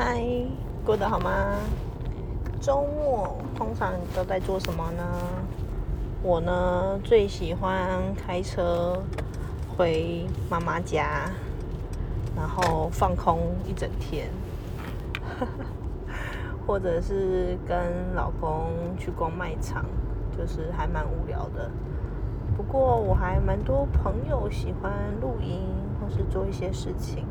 嗨，过得好吗？周末通常都在做什么呢？我呢最喜欢开车回妈妈家，然后放空一整天，或者是跟老公去逛卖场，就是还蛮无聊的。不过我还蛮多朋友喜欢露营或是做一些事情。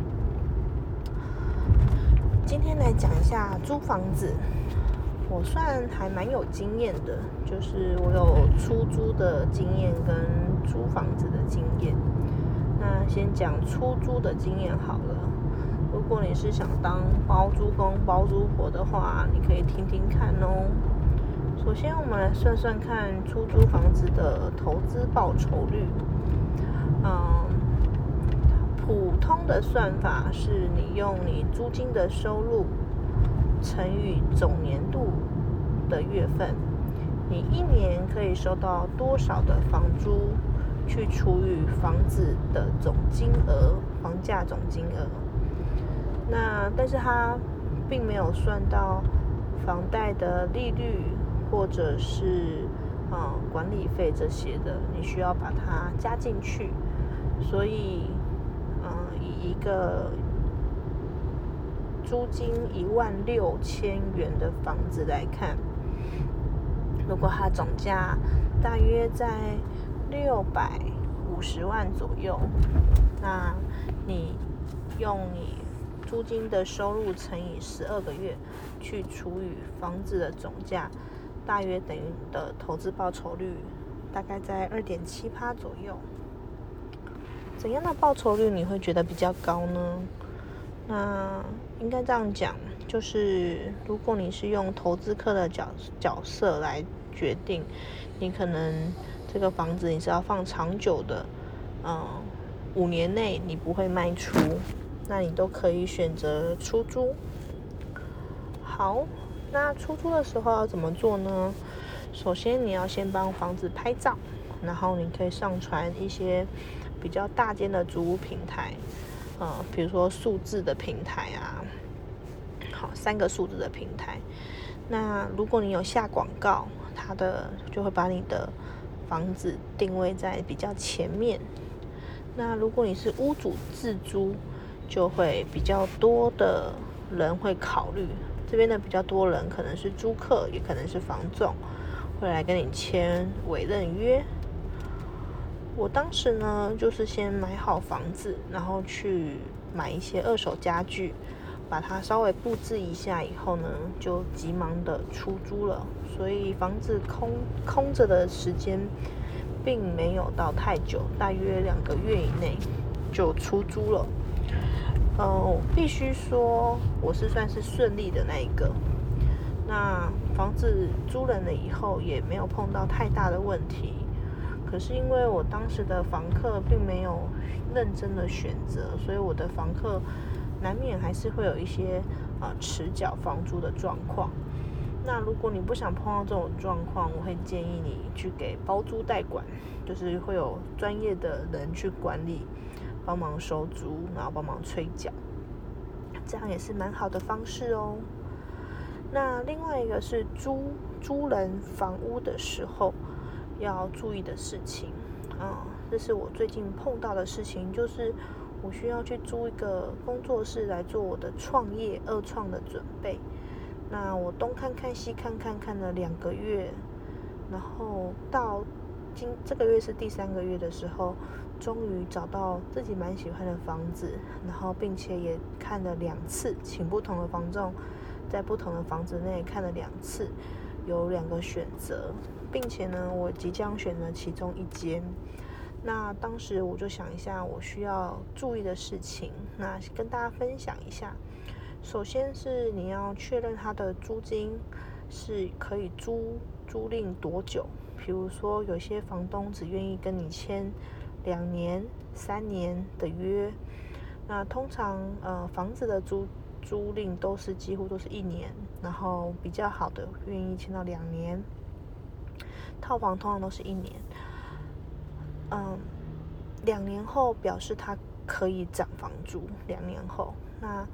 今天来讲一下租房子，我算还蛮有经验的，就是我有出租的经验跟租房子的经验。那先讲出租的经验好了。如果你是想当包租公包租婆的话，你可以听听看哦。首先，我们来算算看出租房子的投资报酬率。嗯。普通的算法是你用你租金的收入乘以总年度的月份，你一年可以收到多少的房租，去除以房子的总金额，房价总金额。那但是它并没有算到房贷的利率或者是啊管理费这些的，你需要把它加进去，所以。一个租金一万六千元的房子来看，如果它总价大约在六百五十万左右，那你用你租金的收入乘以十二个月，去除以房子的总价，大约等于的投资报酬率大概在二点七趴左右。怎样的报酬率你会觉得比较高呢？那应该这样讲，就是如果你是用投资客的角角色来决定，你可能这个房子你是要放长久的，嗯，五年内你不会卖出，那你都可以选择出租。好，那出租的时候要怎么做呢？首先你要先帮房子拍照，然后你可以上传一些。比较大间的租屋平台，呃，比如说数字的平台啊，好，三个数字的平台。那如果你有下广告，它的就会把你的房子定位在比较前面。那如果你是屋主自租，就会比较多的人会考虑。这边的比较多人可能是租客，也可能是房仲，会来跟你签委任约。我当时呢，就是先买好房子，然后去买一些二手家具，把它稍微布置一下以后呢，就急忙的出租了。所以房子空空着的时间并没有到太久，大约两个月以内就出租了。嗯，必须说我是算是顺利的那一个。那房子租人了以后，也没有碰到太大的问题。可是因为我当时的房客并没有认真的选择，所以我的房客难免还是会有一些啊迟缴房租的状况。那如果你不想碰到这种状况，我会建议你去给包租代管，就是会有专业的人去管理，帮忙收租，然后帮忙催缴，这样也是蛮好的方式哦。那另外一个是租租人房屋的时候。要注意的事情，啊，这是我最近碰到的事情，就是我需要去租一个工作室来做我的创业二创的准备。那我东看看西看看看了两个月，然后到今这个月是第三个月的时候，终于找到自己蛮喜欢的房子，然后并且也看了两次，请不同的房仲在不同的房子内看了两次，有两个选择。并且呢，我即将选择其中一间。那当时我就想一下，我需要注意的事情，那跟大家分享一下。首先是你要确认它的租金是可以租租赁多久。比如说，有些房东只愿意跟你签两年、三年的约。那通常呃，房子的租租赁都是几乎都是一年，然后比较好的愿意签到两年。套房通常都是一年，嗯，两年后表示它可以涨房租。两年后，那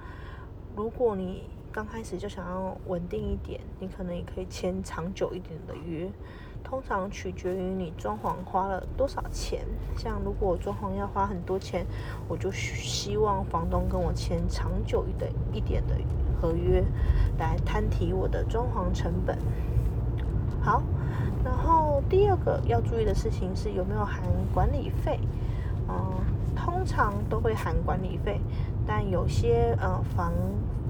如果你刚开始就想要稳定一点，你可能也可以签长久一点的约。通常取决于你装潢花了多少钱。像如果装潢要花很多钱，我就希望房东跟我签长久一点一点的合约，来摊提我的装潢成本。好，然后第二个要注意的事情是有没有含管理费。嗯，通常都会含管理费，但有些呃房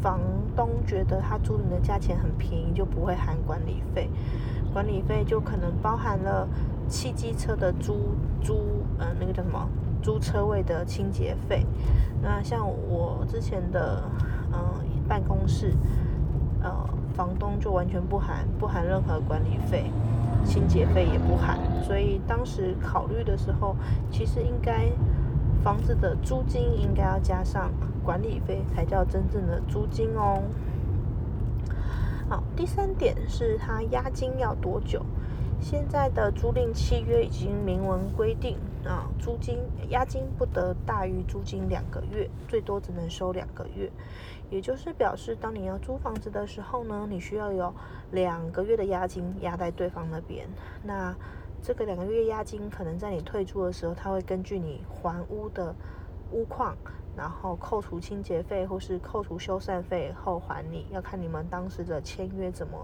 房东觉得他租你的价钱很便宜，就不会含管理费。管理费就可能包含了汽机车的租租，呃，那个叫什么？租车位的清洁费。那像我之前的嗯办公室，呃，房东就完全不含，不含任何管理费，清洁费也不含。所以当时考虑的时候，其实应该房子的租金应该要加上管理费，才叫真正的租金哦。好，第三点是它押金要多久？现在的租赁契约已经明文规定啊，租金押金不得大于租金两个月，最多只能收两个月。也就是表示，当你要租房子的时候呢，你需要有两个月的押金押在对方那边。那这个两个月押金可能在你退租的时候，他会根据你还屋的屋况。然后扣除清洁费或是扣除修缮费后还你，要看你们当时的签约怎么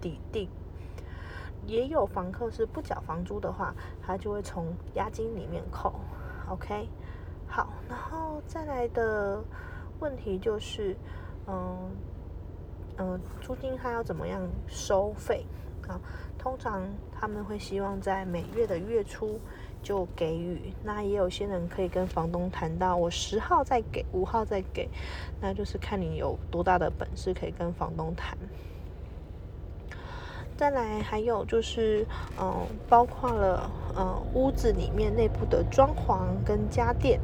抵定。也有房客是不缴房租的话，他就会从押金里面扣。OK，好，然后再来的问题就是，嗯嗯，租金他要怎么样收费啊？通常他们会希望在每月的月初。就给予，那也有些人可以跟房东谈到，我十号再给，五号再给，那就是看你有多大的本事可以跟房东谈。再来还有就是，嗯，包括了，嗯，屋子里面内部的装潢跟家电，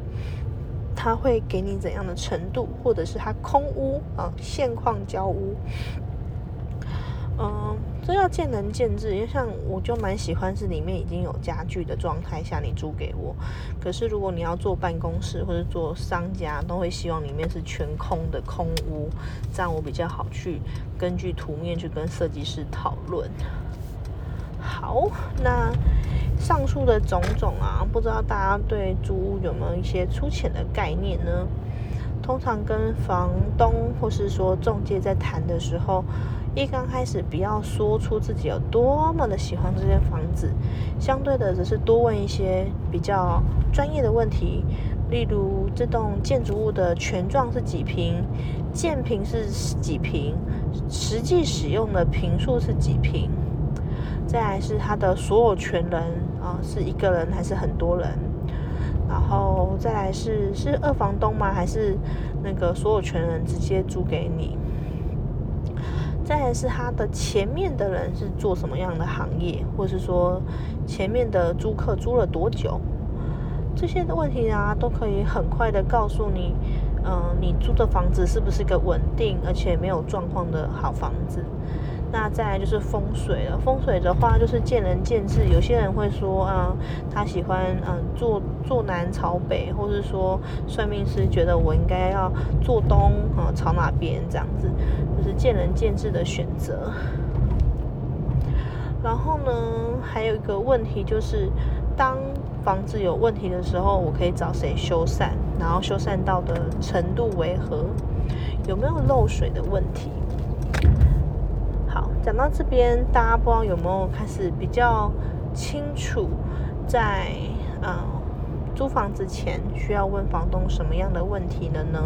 它会给你怎样的程度，或者是它空屋啊，现况交屋。嗯，这要见仁见智，因为像我就蛮喜欢是里面已经有家具的状态下你租给我。可是如果你要做办公室或者做商家，都会希望里面是全空的空屋，这样我比较好去根据图面去跟设计师讨论。好，那上述的种种啊，不知道大家对租屋有没有一些粗浅的概念呢？通常跟房东或是说中介在谈的时候。一刚开始不要说出自己有多么的喜欢这间房子，相对的只是多问一些比较专业的问题，例如这栋建筑物的全幢是几平，建平是几平，实际使用的平数是几平，再来是它的所有权人啊是一个人还是很多人，然后再来是是二房东吗？还是那个所有权人直接租给你？再来是他的前面的人是做什么样的行业，或是说前面的租客租了多久，这些的问题啊，都可以很快的告诉你，嗯，你租的房子是不是一个稳定而且没有状况的好房子。那再来就是风水了。风水的话，就是见仁见智。有些人会说，啊，他喜欢，嗯，坐坐南朝北，或是说算命师觉得我应该要坐东，啊，朝哪边这样子，就是见仁见智的选择。然后呢，还有一个问题就是，当房子有问题的时候，我可以找谁修缮？然后修缮到的程度为何？有没有漏水的问题？好讲到这边，大家不知道有没有开始比较清楚，在呃租房子前需要问房东什么样的问题了呢？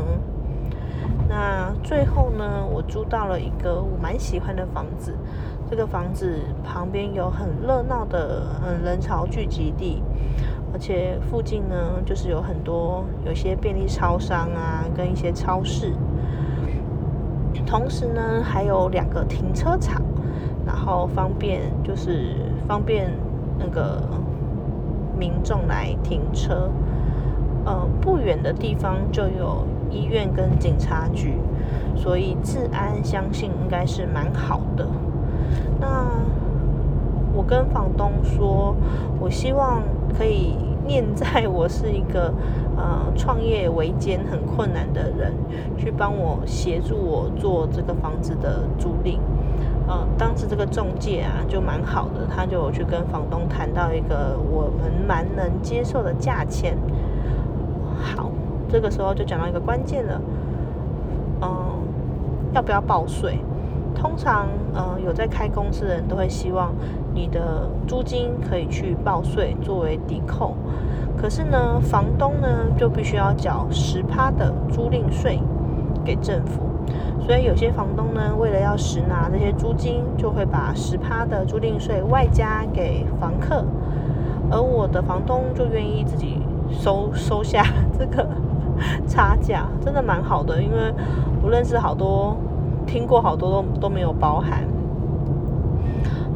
那最后呢，我租到了一个我蛮喜欢的房子，这个房子旁边有很热闹的嗯人潮聚集地，而且附近呢就是有很多有些便利超商啊，跟一些超市。同时呢，还有两个停车场，然后方便就是方便那个民众来停车。呃，不远的地方就有医院跟警察局，所以治安相信应该是蛮好的。那我跟房东说，我希望可以念在我是一个呃创业维艰很困难的人，去帮我协助我做这个房子的租赁。呃，当时这个中介啊就蛮好的，他就去跟房东谈到一个我们蛮能接受的价钱。好，这个时候就讲到一个关键了，嗯，要不要报税？通常，呃，有在开公司的人都会希望你的租金可以去报税作为抵扣。可是呢，房东呢就必须要缴十趴的租赁税给政府。所以有些房东呢，为了要实拿这些租金，就会把十趴的租赁税外加给房客，而我的房东就愿意自己收收下这个 差价，真的蛮好的，因为我认识好多，听过好多都都没有包含。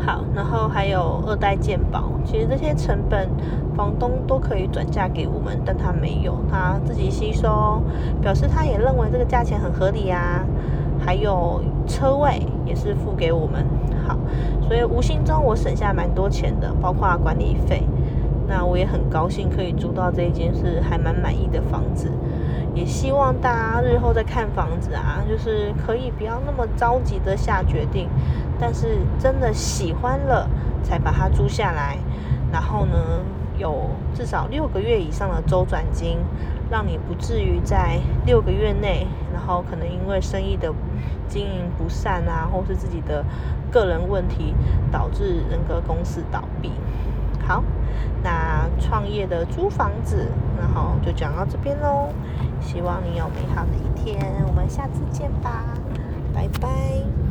好，然后还有二代鉴宝，其实这些成本房东都可以转嫁给我们，但他没有，他自己吸收，表示他也认为这个价钱很合理呀。还有车位也是付给我们，好，所以无形中我省下蛮多钱的，包括管理费。那我也很高兴可以租到这一间是还蛮满意的房子，也希望大家日后在看房子啊，就是可以不要那么着急的下决定，但是真的喜欢了才把它租下来，然后呢，有至少六个月以上的周转金。让你不至于在六个月内，然后可能因为生意的经营不善啊，或是自己的个人问题，导致人格公司倒闭。好，那创业的租房子，然后就讲到这边喽。希望你有美好的一天，我们下次见吧，拜拜。